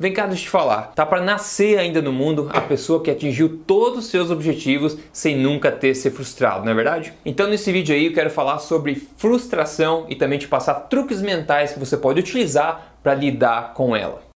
Vem cá, deixa eu te falar. Tá para nascer ainda no mundo a pessoa que atingiu todos os seus objetivos sem nunca ter se frustrado, não é verdade? Então nesse vídeo aí eu quero falar sobre frustração e também te passar truques mentais que você pode utilizar para lidar com ela.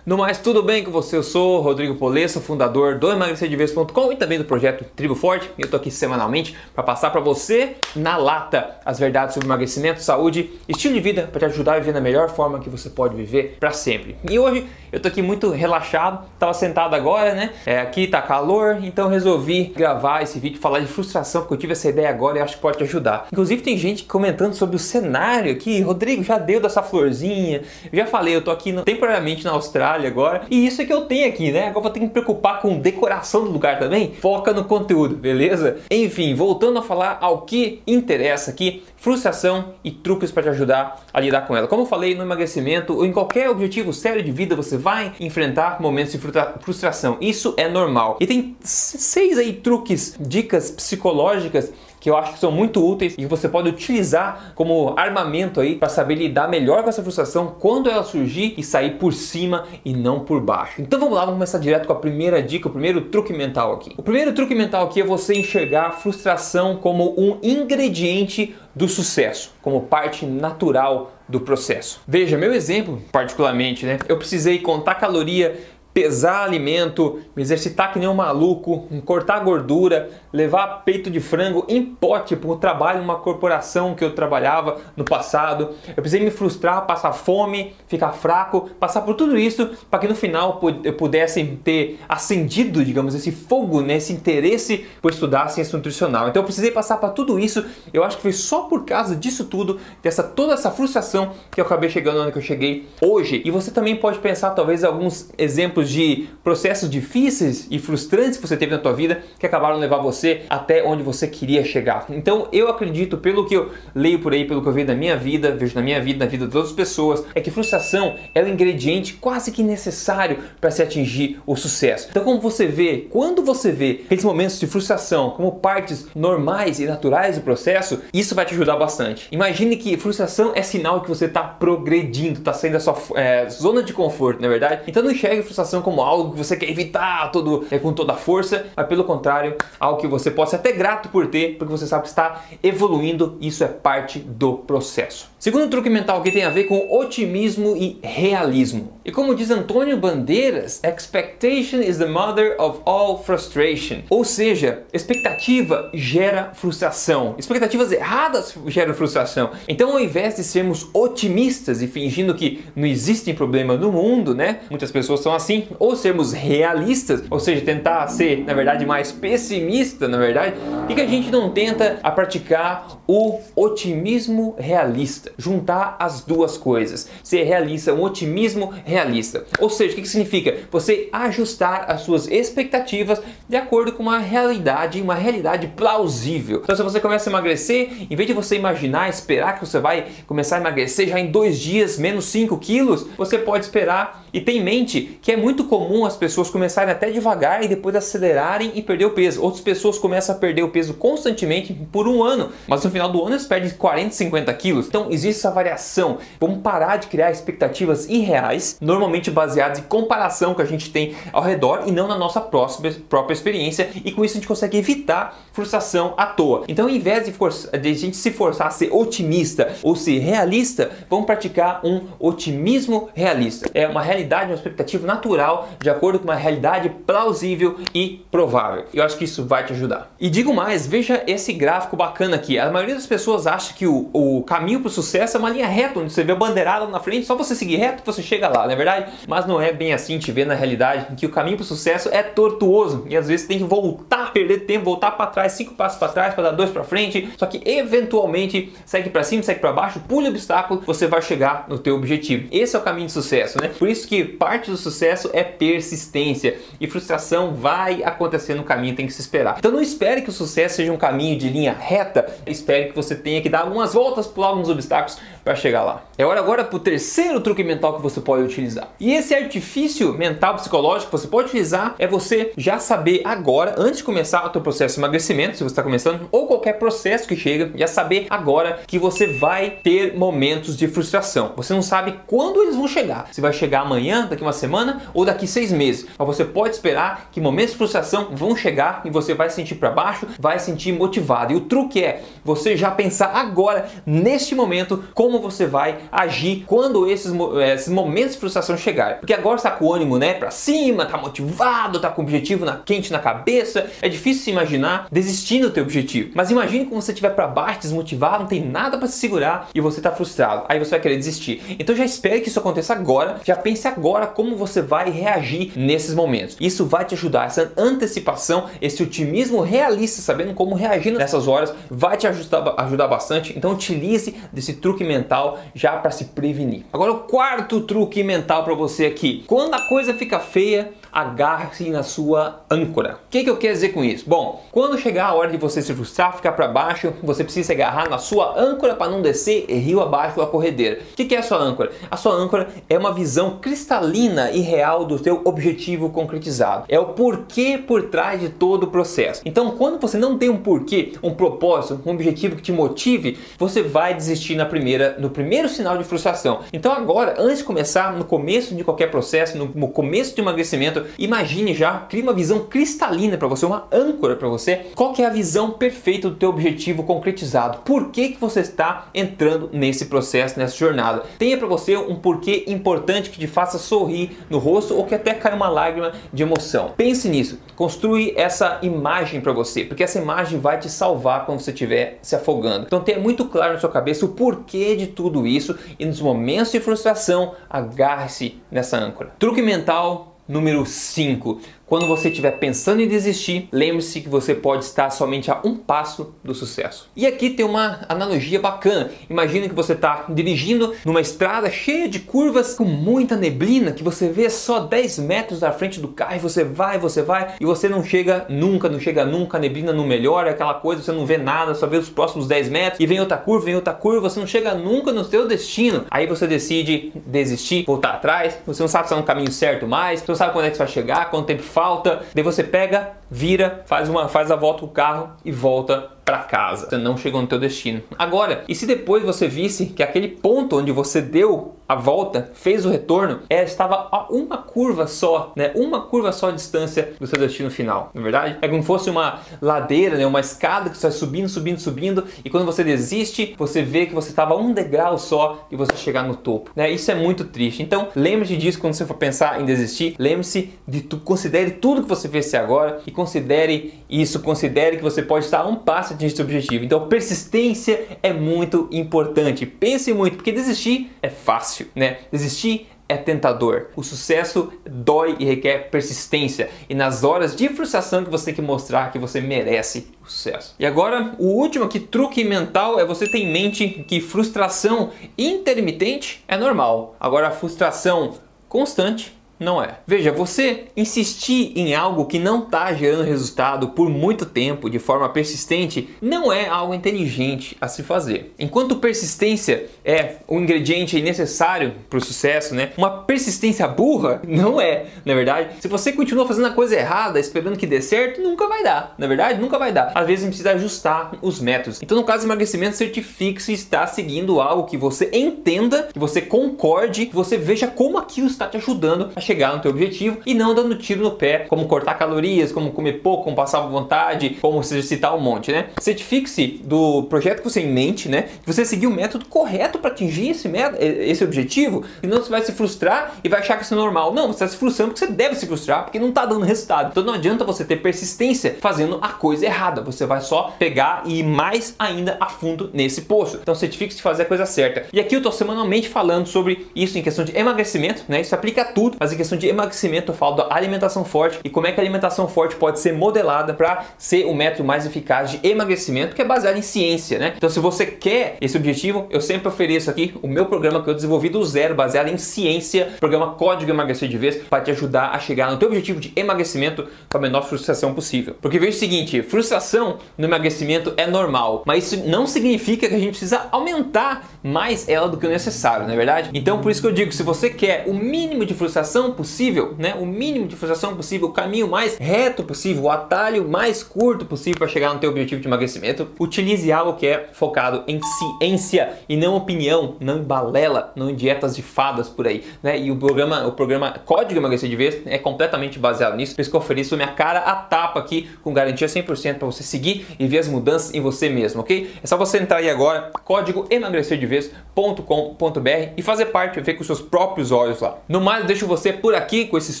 No mais, tudo bem com você? Eu sou Rodrigo Polesso, fundador do emagrecerdeves.com e também do projeto Tribo Forte. E eu tô aqui semanalmente para passar para você na lata as verdades sobre emagrecimento, saúde, estilo de vida para te ajudar a viver da melhor forma que você pode viver para sempre. E hoje eu tô aqui muito relaxado, tava sentado agora, né? É, aqui tá calor, então resolvi gravar esse vídeo, falar de frustração, porque eu tive essa ideia agora e acho que pode te ajudar. Inclusive tem gente comentando sobre o cenário aqui, Rodrigo já deu dessa florzinha. Eu já falei, eu tô aqui no, temporariamente na Austrália agora. E isso é que eu tenho aqui, né? Agora vou ter que me preocupar com decoração do lugar também. Foca no conteúdo, beleza? Enfim, voltando a falar ao que interessa aqui, frustração e truques para te ajudar a lidar com ela. Como eu falei, no emagrecimento ou em qualquer objetivo sério de vida, você vai enfrentar momentos de frustração. Isso é normal. E tem seis aí truques, dicas psicológicas que eu acho que são muito úteis e que você pode utilizar como armamento aí para saber lidar melhor com essa frustração quando ela surgir e sair por cima e não por baixo. Então vamos lá, vamos começar direto com a primeira dica, o primeiro truque mental aqui. O primeiro truque mental aqui é você enxergar a frustração como um ingrediente do sucesso, como parte natural do processo. Veja, meu exemplo, particularmente, né? Eu precisei contar caloria pesar alimento, me exercitar que nem um maluco, cortar gordura, levar peito de frango em pote para o trabalho numa corporação que eu trabalhava no passado. Eu precisei me frustrar, passar fome, ficar fraco, passar por tudo isso para que no final eu pudesse ter acendido, digamos, esse fogo, né, esse interesse por estudar ciência nutricional. Então eu precisei passar para tudo isso. Eu acho que foi só por causa disso tudo, dessa toda essa frustração que eu acabei chegando onde eu cheguei hoje. E você também pode pensar talvez alguns exemplos exemplos de processos difíceis e frustrantes que você teve na tua vida que acabaram levar você até onde você queria chegar. Então eu acredito, pelo que eu leio por aí, pelo que eu vejo na minha vida, vejo na minha vida, na vida de outras pessoas, é que frustração é o ingrediente quase que necessário para se atingir o sucesso. Então como você vê, quando você vê aqueles momentos de frustração como partes normais e naturais do processo, isso vai te ajudar bastante. Imagine que frustração é sinal que você está progredindo, está saindo da sua é, zona de conforto, na é verdade. Então não enxergue frustração como algo que você quer evitar todo, é, com toda a força, mas pelo contrário, algo que você pode ser até grato por ter, porque você sabe que está evoluindo, isso é parte do processo. Segundo truque mental que tem a ver com otimismo e realismo. E como diz Antônio Bandeiras, expectation is the mother of all frustration. Ou seja, expectativa gera frustração. Expectativas erradas geram frustração. Então, ao invés de sermos otimistas e fingindo que não existe problema no mundo, né? Muitas pessoas são assim, ou sermos realistas, ou seja, tentar ser, na verdade, mais pessimista, na verdade, e que a gente não tenta a praticar o otimismo realista, juntar as duas coisas, ser realista, um otimismo realista. Ou seja, o que, que significa? Você ajustar as suas expectativas de acordo com uma realidade, uma realidade plausível. Então, se você começa a emagrecer, em vez de você imaginar, esperar que você vai começar a emagrecer já em dois dias, menos 5 quilos, você pode esperar e ter em mente que é muito comum as pessoas começarem até devagar e depois acelerarem e perder o peso. Outras pessoas começam a perder o peso constantemente por um ano, mas no final do ano eles perdem 40, 50 quilos. Então existe essa variação. Vamos parar de criar expectativas irreais, normalmente baseadas em comparação que a gente tem ao redor e não na nossa próxima, própria experiência. E com isso a gente consegue evitar frustração à toa. Então, ao invés de, forçar, de a gente se forçar a ser otimista ou ser realista, vamos praticar um otimismo realista. É uma realidade realidade, uma expectativa natural, de acordo com uma realidade plausível e provável. Eu acho que isso vai te ajudar. E digo mais, veja esse gráfico bacana aqui. A maioria das pessoas acha que o, o caminho para o sucesso é uma linha reta, onde você vê a bandeirada na frente, só você seguir reto você chega lá, não é verdade? Mas não é bem assim, te vê na realidade que o caminho para o sucesso é tortuoso e às vezes tem que voltar, perder tempo, voltar para trás, cinco passos para trás para dar dois para frente. Só que eventualmente segue para cima, segue para baixo, pule obstáculo, você vai chegar no teu objetivo. Esse é o caminho de sucesso, né? Por isso que parte do sucesso é persistência e frustração vai acontecer no caminho, tem que se esperar. Então não espere que o sucesso seja um caminho de linha reta, espere que você tenha que dar algumas voltas, pular alguns obstáculos para chegar lá. É hora agora para o terceiro truque mental que você pode utilizar. E esse artifício mental psicológico que você pode utilizar é você já saber agora, antes de começar o teu processo de emagrecimento, se você está começando, ou qualquer processo que chega, já saber agora que você vai ter momentos de frustração. Você não sabe quando eles vão chegar. Se vai chegar amanhã, daqui uma semana ou daqui seis meses. Mas você pode esperar que momentos de frustração vão chegar e você vai se sentir para baixo, vai se sentir motivado. E o truque é você já pensar agora, neste momento, como você vai agir quando esses, eh, esses momentos de frustração chegarem. Porque agora está com o ânimo, né, para cima, tá motivado, tá com o objetivo na, quente na cabeça. É difícil se imaginar desistindo do teu objetivo. Mas imagine quando você estiver para baixo, desmotivado, não tem nada para se segurar e você tá frustrado. Aí você vai querer desistir. Então já espere que isso aconteça agora, já pense agora como você vai reagir nesses momentos. Isso vai te ajudar, essa antecipação, esse otimismo realista, sabendo como reagir nessas horas, vai te ajudar, ajudar bastante. Então utilize desse truque mental já para se prevenir. Agora o quarto truque mental para você aqui. Quando a coisa fica feia, agarre-se na sua âncora. O que, que eu quero dizer com isso? Bom, quando chegar a hora de você se frustrar, ficar para baixo, você precisa se agarrar na sua âncora para não descer rio abaixo a corredeira. O que, que é a sua âncora? A sua âncora é uma visão cristalina e real do seu objetivo concretizado. É o porquê por trás de todo o processo. Então, quando você não tem um porquê, um propósito, um objetivo que te motive, você vai desistir na primeira, no primeiro sinal de frustração. Então, agora, antes de começar, no começo de qualquer processo, no começo de emagrecimento, imagine já, crie uma visão cristalina para você, uma âncora para você. Qual que é a visão perfeita do teu objetivo concretizado? Por que, que você está entrando nesse processo, nessa jornada? Tenha para você um porquê importante que te faça sorrir no rosto ou que até caia uma lágrima de emoção. Pense nisso, construi essa imagem para você, porque essa imagem vai te salvar quando você estiver se afogando. Então tenha muito claro na sua cabeça o porquê de tudo isso e nos momentos de frustração, agarre-se nessa âncora. Truque mental Número 5. Quando você estiver pensando em desistir, lembre-se que você pode estar somente a um passo do sucesso. E aqui tem uma analogia bacana. Imagina que você está dirigindo numa estrada cheia de curvas com muita neblina, que você vê só 10 metros da frente do carro e você vai, você vai e você não chega nunca, não chega nunca, a neblina não melhora, aquela coisa, você não vê nada, só vê os próximos 10 metros e vem outra curva, vem outra curva, você não chega nunca no seu destino. Aí você decide desistir, voltar atrás, você não sabe se é no caminho certo mais, você não sabe quando é que você vai chegar, quanto tempo falta, daí você pega, vira, faz uma faz a volta o carro e volta para casa. Você não chegou no teu destino. Agora, e se depois você visse que aquele ponto onde você deu a volta, fez o retorno, é, estava a uma curva só, né? Uma curva só de distância do seu destino final, não é verdade? É como se fosse uma ladeira, né? Uma escada que você vai subindo, subindo, subindo, e quando você desiste, você vê que você estava um degrau só e você chegar no topo, né? Isso é muito triste. Então, lembre-se disso quando você for pensar em desistir. Lembre-se de tu considere tudo que você fez até agora e considere isso, considere que você pode estar a um passo atingir seu objetivo. Então, persistência é muito importante. Pense muito, porque desistir é fácil, né? Desistir é tentador. O sucesso dói e requer persistência. E nas horas de frustração que você tem que mostrar que você merece o sucesso. E agora, o último aqui, truque mental, é você ter em mente que frustração intermitente é normal. Agora, a frustração constante não é. Veja, você insistir em algo que não está gerando resultado por muito tempo, de forma persistente, não é algo inteligente a se fazer. Enquanto persistência é o ingrediente necessário para o sucesso, né? Uma persistência burra não é, na verdade. Se você continua fazendo a coisa errada, esperando que dê certo, nunca vai dar, na verdade, nunca vai dar. Às vezes precisa ajustar os métodos. Então, no caso do emagrecimento, certifique-se está seguindo algo que você entenda, que você concorde, que você veja como aquilo está te ajudando a chegar no teu objetivo e não dando tiro no pé, como cortar calorias, como comer pouco, como passar vontade, como se exercitar um monte, né? Certifique-se do projeto que você tem em mente, né? Que você seguir o método correto para atingir esse, método, esse objetivo, e não você vai se frustrar e vai achar que isso é normal. Não, você está se frustrando porque você deve se frustrar, porque não está dando resultado. Então não adianta você ter persistência fazendo a coisa errada. Você vai só pegar e ir mais ainda a fundo nesse poço. Então certifique-se de fazer a coisa certa. E aqui eu estou semanalmente falando sobre isso em questão de emagrecimento, né? Isso aplica a tudo. Questão de emagrecimento eu falo da alimentação forte e como é que a alimentação forte pode ser modelada para ser o método mais eficaz de emagrecimento, que é baseado em ciência, né? Então se você quer esse objetivo, eu sempre ofereço aqui o meu programa que eu desenvolvi do zero, baseado em ciência, programa Código Emagrecer de Vez, para te ajudar a chegar no teu objetivo de emagrecimento com a menor frustração possível. Porque veja o seguinte, frustração no emagrecimento é normal, mas isso não significa que a gente precisa aumentar mais ela do que o necessário, não é verdade? Então por isso que eu digo, se você quer o mínimo de frustração possível, né? O mínimo de frustração possível, o caminho mais reto possível, o atalho mais curto possível para chegar no teu objetivo de emagrecimento, utilize algo que é focado em ciência e não opinião, não em balela, não em dietas de fadas por aí, né? E o programa, o programa Código Emagrecer de Vez é completamente baseado nisso, por isso que eu ofereço minha cara a tapa aqui com garantia 100% para você seguir e ver as mudanças em você mesmo, ok? É só você entrar aí agora, código emagrecerdevez.com.br e fazer parte, ver com seus próprios olhos lá. No mais, deixo você por aqui com esses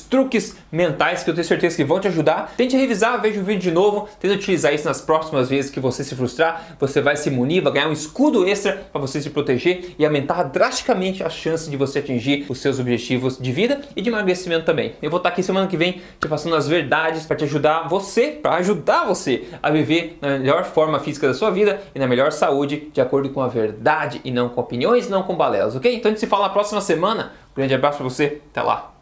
truques mentais que eu tenho certeza que vão te ajudar. Tente revisar, veja o vídeo de novo, tente utilizar isso nas próximas vezes que você se frustrar, você vai se munir, vai ganhar um escudo extra para você se proteger e aumentar drasticamente a chance de você atingir os seus objetivos de vida e de emagrecimento também. Eu vou estar aqui semana que vem te passando as verdades para te ajudar você, para ajudar você a viver na melhor forma física da sua vida e na melhor saúde, de acordo com a verdade e não com opiniões, não com balelas, ok? Então a gente se fala na próxima semana. Um grande abraço para você, até lá.